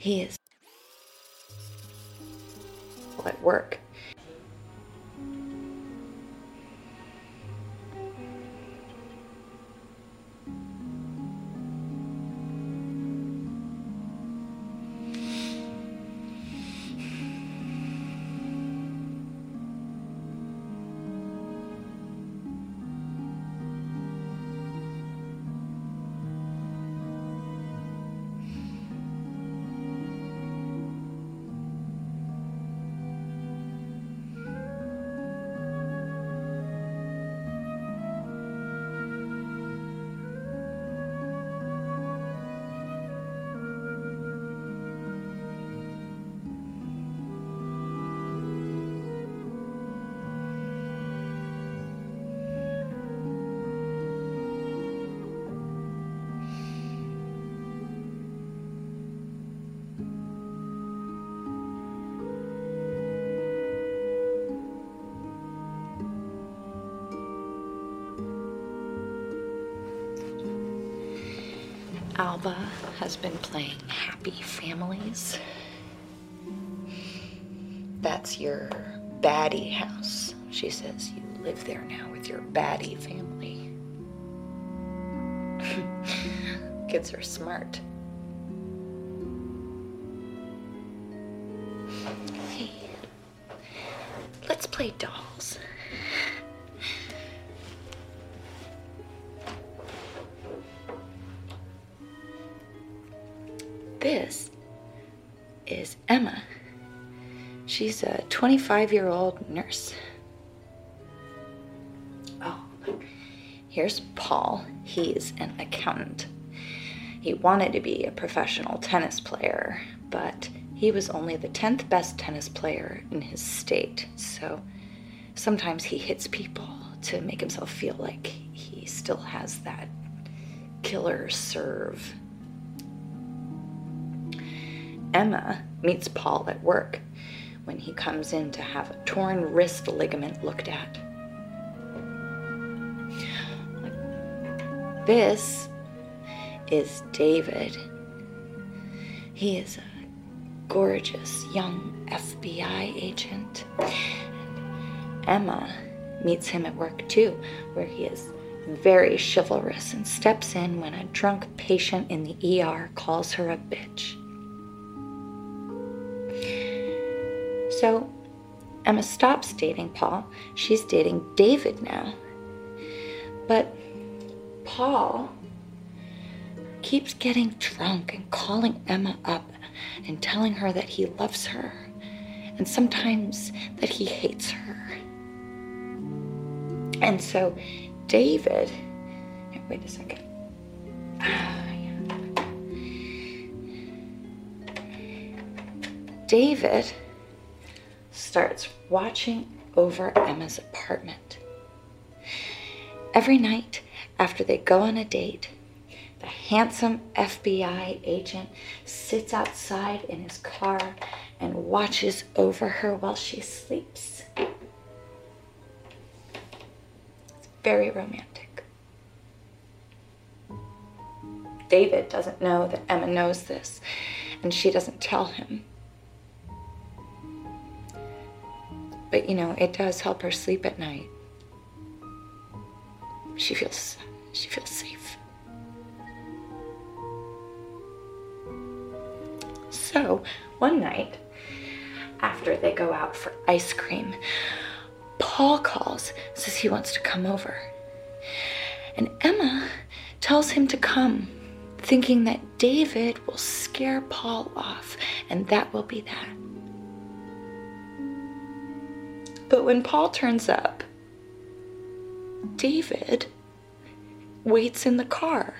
He is at work. Alba has been playing Happy Families. That's your baddie house. She says you live there now with your baddie family. Kids are smart. Hey, let's play dolls. Is Emma. She's a 25 year old nurse. Oh, here's Paul. He's an accountant. He wanted to be a professional tennis player, but he was only the 10th best tennis player in his state. So sometimes he hits people to make himself feel like he still has that killer serve Emma meets Paul at work when he comes in to have a torn wrist ligament looked at. This is David. He is a gorgeous young FBI agent. Emma meets him at work too, where he is very chivalrous and steps in when a drunk patient in the ER calls her a bitch. So Emma stops dating Paul. She's dating David now. But Paul keeps getting drunk and calling Emma up and telling her that he loves her and sometimes that he hates her. And so David, wait a second. David starts watching over Emma's apartment. Every night after they go on a date, the handsome FBI agent sits outside in his car and watches over her while she sleeps. It's very romantic. David doesn't know that Emma knows this, and she doesn't tell him. But you know, it does help her sleep at night. She feels she feels safe. So, one night after they go out for ice cream, Paul calls, says he wants to come over. And Emma tells him to come, thinking that David will scare Paul off, and that will be that. But when Paul turns up, David waits in the car.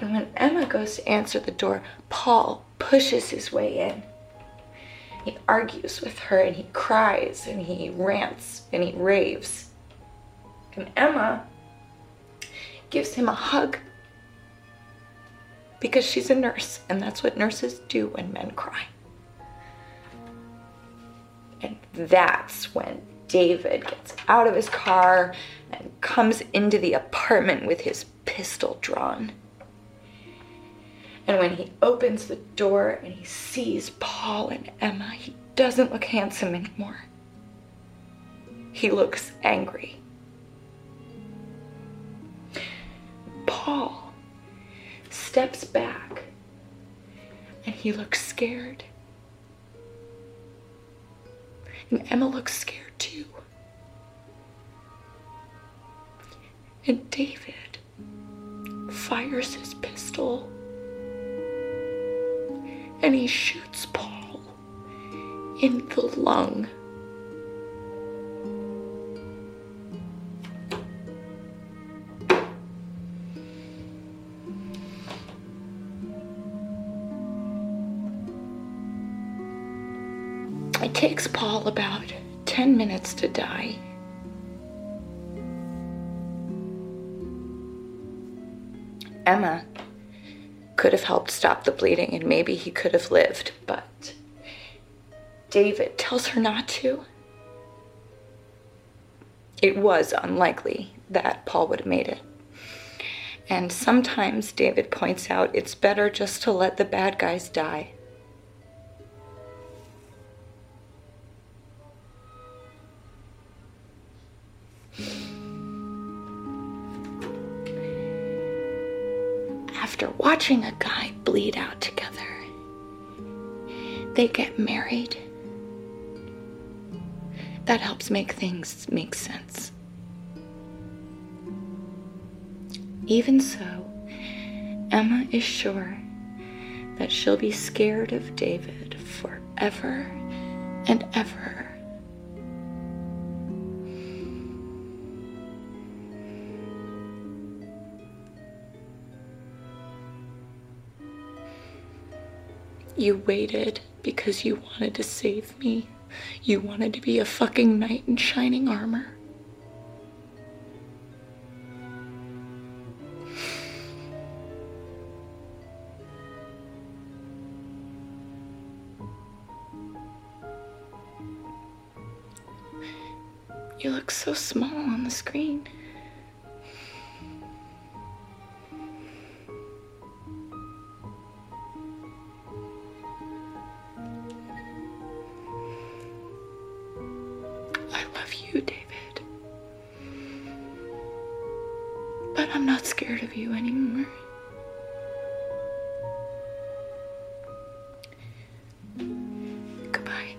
And when Emma goes to answer the door, Paul pushes his way in. He argues with her and he cries and he rants and he raves. And Emma gives him a hug because she's a nurse, and that's what nurses do when men cry. And that's when David gets out of his car and comes into the apartment with his pistol drawn. And when he opens the door and he sees Paul and Emma, he doesn't look handsome anymore. He looks angry. Paul steps back and he looks scared. And Emma looks scared too. And David fires his pistol and he shoots Paul in the lung. It takes Paul about 10 minutes to die. Emma could have helped stop the bleeding and maybe he could have lived, but David tells her not to. It was unlikely that Paul would have made it. And sometimes David points out it's better just to let the bad guys die. After watching a guy bleed out together, they get married. That helps make things make sense. Even so, Emma is sure that she'll be scared of David forever and ever. You waited because you wanted to save me. You wanted to be a fucking knight in shining armor. You look so small on the screen. But I'm not scared of you anymore. Goodbye.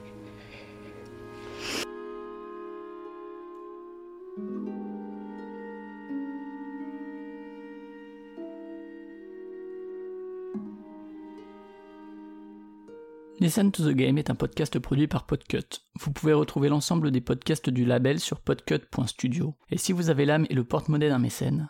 Listen to the Game est un podcast produit par Podcut. Vous pouvez retrouver l'ensemble des podcasts du label sur podcut.studio. Et si vous avez l'âme et le porte-monnaie d'un mécène,